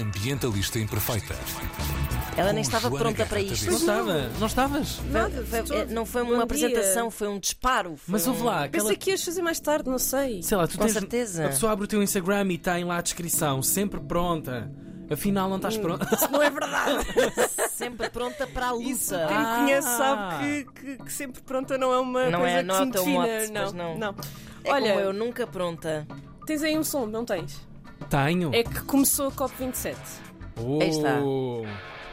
ambientalista imperfeita. Ela nem estava Joana pronta para isto. Não estava, não estavas? Nada, Foi- foi- é, não foi Bom uma dia. apresentação, foi um disparo. foi Mas ouve um- lá, aquela. Pensei que ias fazer mais tarde, não sei. Sei lá, tu Com tens. certeza. A pessoa abre o teu Instagram e tem lá a descrição, sempre pronta. Afinal, não Hum. estás pronta. Não é verdade. Sempre pronta para a luta. Isso, quem Ah. me conhece sabe que, que- que sempre pronta não é uma Não coisa é- que não se é defina. mote, não, pois não. É Olha, como eu, nunca pronta. tens aí um som, não tens? Tenho. É que começou a COP27. Oh. Aí está.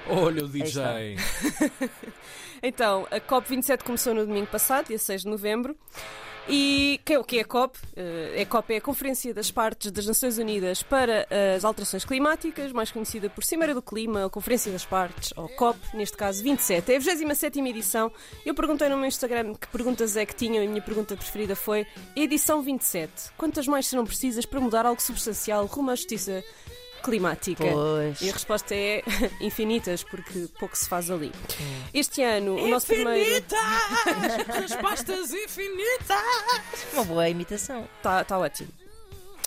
Olha o DJ. Então, a COP27 começou no domingo passado, dia 6 de novembro. E que é o que é a COP? Eh, A COP é a Conferência das Partes das Nações Unidas para as Alterações Climáticas, mais conhecida por Cimeira do Clima, a Conferência das Partes, ou COP, neste caso 27. É a 27 edição. Eu perguntei no meu Instagram que perguntas é que tinham e a minha pergunta preferida foi edição 27. Quantas mais serão precisas para mudar algo substancial rumo à justiça climática? Pois. E a resposta é infinitas, porque pouco se faz ali. Este ano, o nosso primeiro. Respostas infinitas! Uma boa imitação. Está tá ótimo.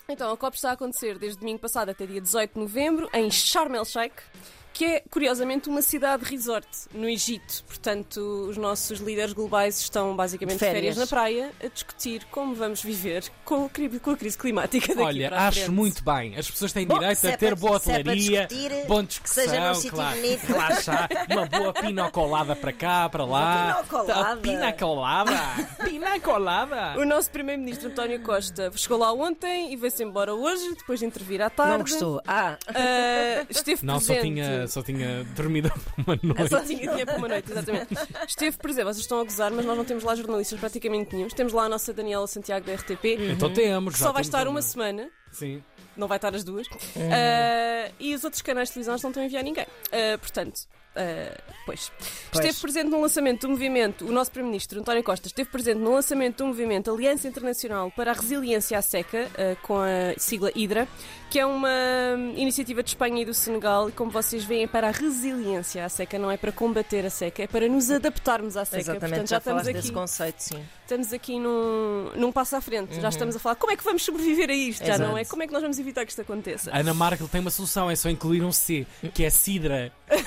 Então, a COP está a acontecer desde domingo passado até dia 18 de novembro em Sharm el Sheikh, que é, curiosamente, uma cidade resort no Egito. Portanto, os nossos líderes globais estão basicamente de férias, Férias. na praia a discutir como vamos viver com, com a crise climática daqui Olha, para a acho frente. muito bem. As pessoas têm Bom, direito se a é ter para- boa se é para hotelaria, discutir, boa que discussão, seja num sítio claro. bonito. Relaxar, uma boa pina colada para cá, para lá. Pina colada. Pina colada. Pina colada. O nosso primeiro-ministro António Costa chegou lá ontem e veio-se embora hoje, depois de intervir à tarde. Não gostou. Ah, Ah, esteve Não, só presente. tinha, só tinha dormido uma noite. Só tinha dinheiro para uma noite, exatamente. Esteve presente, vocês estão a gozar, mas nós não temos lá jornalistas praticamente nenhum. Temos lá a nossa Daniela Santiago da RTP, Então temos. que só vai estar uma semana, Sim. não vai estar as duas. Ah, e os outros canais de televisão não estão a enviar ninguém. Ah, portanto, ah, pois. Pois. Esteve presente no lançamento do movimento, o nosso Primeiro-Ministro António Costa esteve presente no lançamento do movimento Aliança Internacional para a Resiliência à Seca, ah, com a sigla HIDRA, que é uma iniciativa de Espanha e do Senegal, e como vocês veem, é para a resiliência à seca, não é para combater a seca, é para nos adaptarmos à seca. exatamente, Portanto, já, já estamos aqui, desse conceito, sim. Estamos aqui num, num passo à frente, já estamos a falar como é que vamos sobreviver a isto, já não é? Exato. Como é que nós vamos evitar que isto aconteça? Ana Markel tem uma solução, é só incluir um C, que é Sidra.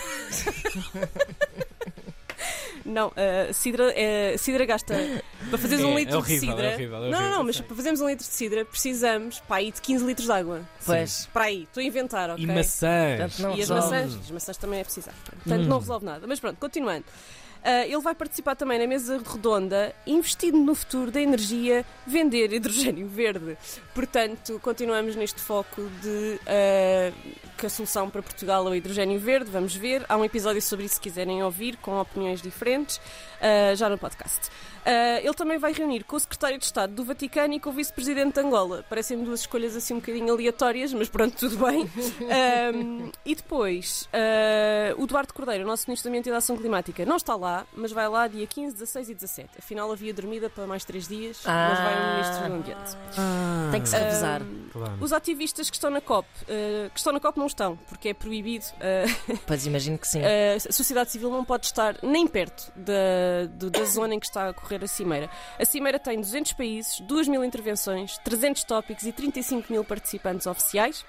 Não, uh, cidra, uh, cidra gasta. Para fazeres um É, litro é horrível, de cidra. é horrível, é não, não, horrível, não, mas para fazermos um litro de cidra precisamos para aí de 15 litros de água. Pois. Para aí, estou a inventar, ok? E maçãs. Portanto, E as resolve. maçãs, as maçãs também é precisar. Portanto, Hum. não resolve nada. Mas pronto, continuando. Ah, ele vai participar também na mesa redonda, investindo no futuro da energia, vender hidrogênio verde. Portanto, continuamos neste foco de ah, que a solução para Portugal é o hidrogênio verde. Vamos ver. Há um episódio sobre isso se quiserem ouvir, com opiniões diferentes, ah, já no podcast. Ele também vai reunir com o secretário de Estado do Vaticano e com o vice-presidente de Angola. Parecem duas escolhas assim um bocadinho aleatórias, mas pronto, tudo bem. Ahm, e depois, o Duarte Cordeiro, nosso Ministro do Ambiente e da Ação Climática, não está lá, mas vai lá dia 15, 16 e 17. Afinal, havia dormida para mais três dias, mas vai o Ministro do Ambiente. Ah, Tem que se revezar. Ahm, claro. os ativistas que estão na COP, ah, que estão na COP não estão, porque é proibido. ah, Pois imagino que sim. a sociedade civil não pode estar nem perto da, do- da zona em que está a ocorrer a Cimeira. A Cimeira tem 200 países, 2 mil intervenções, 300 tópicos e 35 mil participantes oficiais.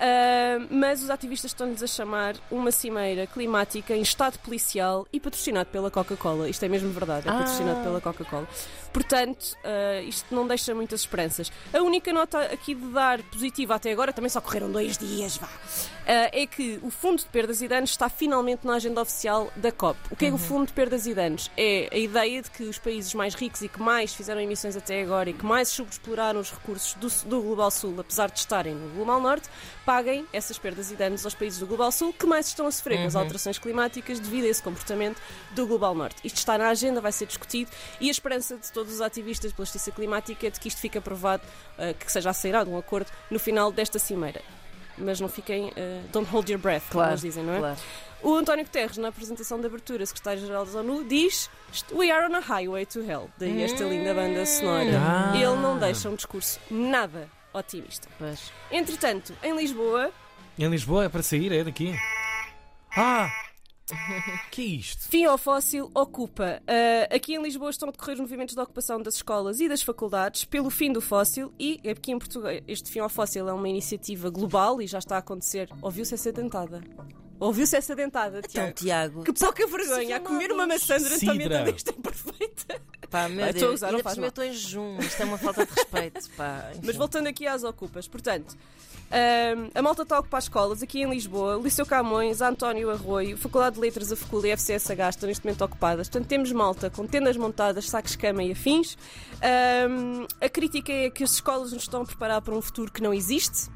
Ah, mas os ativistas estão-lhes a chamar uma cimeira climática em estado policial e patrocinado pela Coca-Cola. Isto é mesmo verdade, é Ah. patrocinado pela Coca-Cola. Portanto, ah, isto não deixa muitas esperanças. A única nota aqui de dar positiva até agora, também só correram dois dias, vá, ah, é que o Fundo de Perdas e Danos está finalmente na agenda oficial da COP. O que é o Fundo de Perdas e Danos? É a ideia de que os países mais ricos e que mais fizeram emissões até agora e que mais subexploraram os recursos do, do Global Sul, apesar de estarem no Global Norte, paguem essas perdas e danos aos países do Global Sul que mais estão a sofrer com as alterações climáticas devido a esse comportamento do Global Norte. Isto está na agenda, vai ser discutido e a esperança de todos os ativistas pela justiça climática é de que isto fique aprovado, ah, que seja acelerado um acordo no final desta cimeira. Mas não fiquem, ah, don't hold your breath, como Claro, eles dizem, não é? claro. O António Guterres, na apresentação de abertura, secretário-geral da ONU, diz We are on a highway to hell. Daí esta linda banda sonora. Ah. Ele não deixa um discurso nada otimista. Pois. Entretanto, em Lisboa, Em Lisboa é para sair, é daqui. Ah! que é isto? Fim ao fóssil ocupa. Uh, aqui em Lisboa estão a decorrer os movimentos de ocupação das escolas e das faculdades pelo fim do fóssil e aqui em Portugal este fim ao fóssil é uma iniciativa global e já está a acontecer. Ouviu-se essa dentada? Ouviu-se essa dentada, Então, Tiago? Tiago. Que pouca vergonha a comer uma maçã durante a meta desta perfeita. Pá, meu Vai, estou a Deus. usar, não faz cima eu mal. estou em jejum. Isto é uma falta de respeito. Pá. Mas voltando aqui às ocupas, portanto, ahm, a malta está a ocupar escolas aqui em Lisboa, Liceu Camões, António Arroio, Faculdade de Letras, a Facul e a FCSH estão neste momento ocupadas. Portanto, temos malta com tendas montadas, sacos de cama e afins. Ahm, a crítica é que as escolas nos estão a preparar para um futuro que não existe.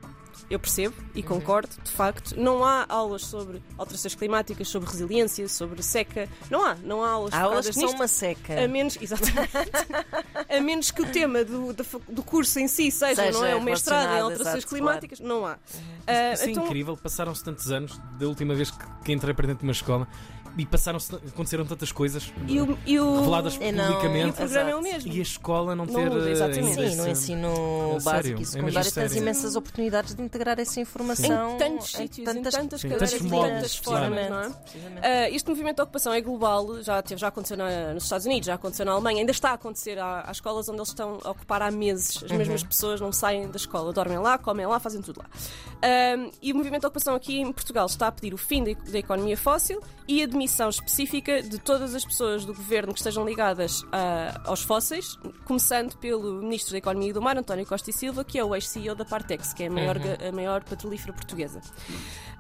Eu percebo e concordo, de facto. Não há aulas sobre alterações climáticas, sobre resiliência, sobre seca. Não há, não há aulas Há aulas que são uma seca. A menos, exatamente, a menos que o tema do, do curso em si seja, Seja não é, o mestrado em alterações exato, climáticas, não há. Ah, Isso é então, incrível, passaram-se tantos anos da última vez que, que entrei para dentro de uma escola e passaram-se, aconteceram tantas coisas e o, e o, reveladas É, não. e o publicamente programa é o mesmo. e a escola não Não ter muda, eh, exatamente. Sim, no essa- ensino É básico é e mesmo secundário tens sério. imensas oportunidades de integrar essa informação Em tantos sítios, tantas- em tantas sim, cadeiras, tantos de modos, tantas formas, não é? Ah, este movimento de ocupação é global, já, teve, já aconteceu na- nos Estados Unidos, já aconteceu na Alemanha, ainda está a acontecer há, há escolas onde eles estão a ocupar há meses. As mesmas pessoas não saem da escola, dormem lá, comem lá, fazem tudo lá. Ah, e o movimento de ocupação aqui em Portugal está a pedir o fim da, da economia fóssil e a demissão específica de todas as pessoas do governo que estejam ligadas ah, aos fósseis, começando pelo Ministro da Economia e do Mar, António Costa e Silva, que é o ex-CEO da Partex, que é a maior, a maior petrolífera portuguesa.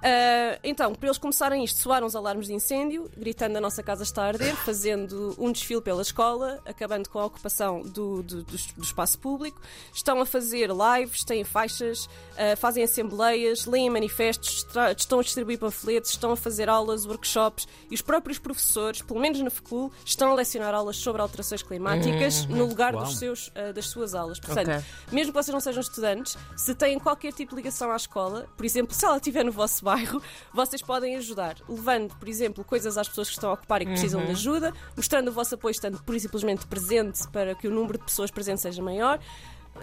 Ah, então, para eles começarem isto, soaram os alarmes de incêndio, gritando a nossa casa está a arder, fazendo um desfile pela escola, acabando com a ocupação do, do- do do espaço público. Estão a fazer lives, têm faixas, ah, fazem assembleias, leem manifestos, estão a distribuir panfletos, estão a fazer aulas, workshops e os próprios professores, pelo menos na FECUL, estão a lecionar aulas sobre alterações climáticas no lugar Uau. dos seus, ah, das suas aulas. Portanto, Ok. mesmo que vocês não sejam estudantes, se têm qualquer tipo de ligação à escola, por exemplo, se ela estiver no vosso bairro, vocês podem ajudar, levando, por exemplo, coisas às pessoas que estão a ocupar e que precisam de ajuda, mostrando o vosso apoio, estando por e simplesmente presente para que o número de pessoas presentes seja maior.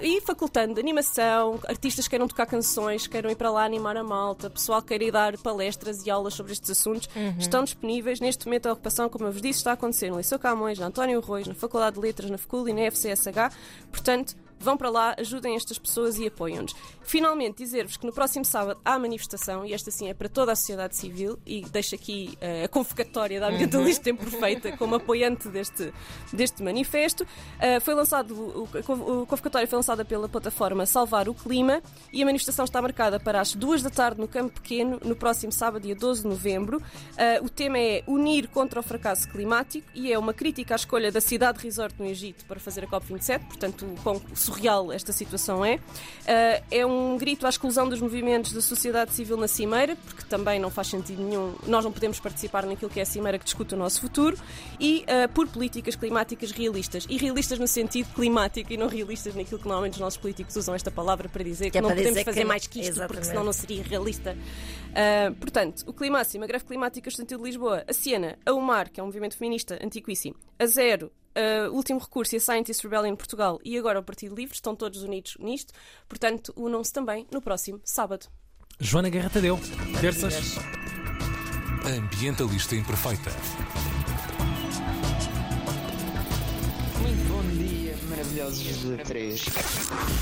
E facultando animação, artistas queiram tocar canções, queiram ir para lá animar a malta, pessoal queira ir dar palestras e aulas sobre estes assuntos, estão disponíveis. Neste momento, a ocupação, como eu vos disse, está a acontecer no Liceu Camões, na António Reis, na Faculdade de Letras, na FECUL e na FCSH. Portanto, vão para lá, ajudem estas pessoas e apoiam-nos. Finalmente, dizer-vos que no próximo sábado há manifestação, e esta sim é para toda a sociedade civil, e deixo aqui eh, a convocatória da Ambientalista Tempo Perfeita como apoiante deste, deste manifesto. Eh, foi lançado, o, o convocatório foi lançada pela plataforma Salvar o Clima, e a manifestação está marcada para as duas da tarde no Campo Pequeno, no próximo sábado, dia 12 de novembro. Eh, o tema é Unir contra o fracasso climático, e é uma crítica à escolha da cidade resort no Egito para fazer a COP27, portanto, o quão surreal esta situação é. Uh, é um grito à exclusão dos movimentos da sociedade civil na Cimeira, porque também não faz sentido nenhum, nós não podemos participar naquilo que é a Cimeira que discute o nosso futuro, e uh, por políticas climáticas realistas. E realistas no sentido climático e não realistas naquilo que normalmente os nossos políticos usam esta palavra para dizer que, Que é não para podemos fazer que- mais que isto, porque Exatamente. senão não seria realista. Uh, portanto, o Climáximo, a Greve Climática Estudantil de Lisboa, a Siena, a UMAR, que é um movimento feminista antiquíssimo, a Zero, uh, Último Recurso e a Scientist Rebellion em Portugal e agora o Partido Livre, estão todos unidos nisto. Portanto, unam-se também no próximo sábado. Joana Guerra Tadeu, terças. Ambientalista Imperfeita. Muito bom dia, maravilhosos de três.